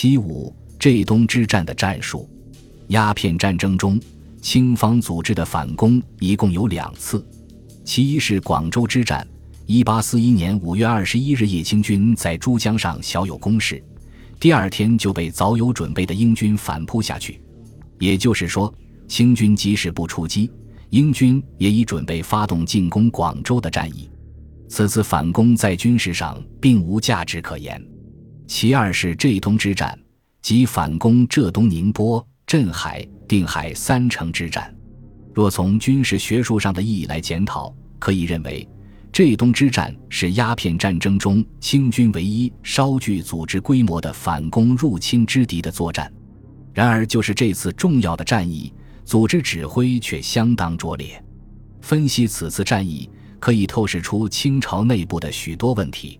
七五浙东之战的战术，鸦片战争中，清方组织的反攻一共有两次，其一是广州之战。一八四一年五月二十一日夜，清军在珠江上小有攻势，第二天就被早有准备的英军反扑下去。也就是说，清军即使不出击，英军也已准备发动进攻广州的战役。此次反攻在军事上并无价值可言。其二是浙东之战，即反攻浙东宁波、镇海、定海三城之战。若从军事学术上的意义来检讨，可以认为，浙东之战是鸦片战争中清军唯一稍具组织规模的反攻入侵之敌的作战。然而，就是这次重要的战役，组织指挥却相当拙劣。分析此次战役，可以透视出清朝内部的许多问题。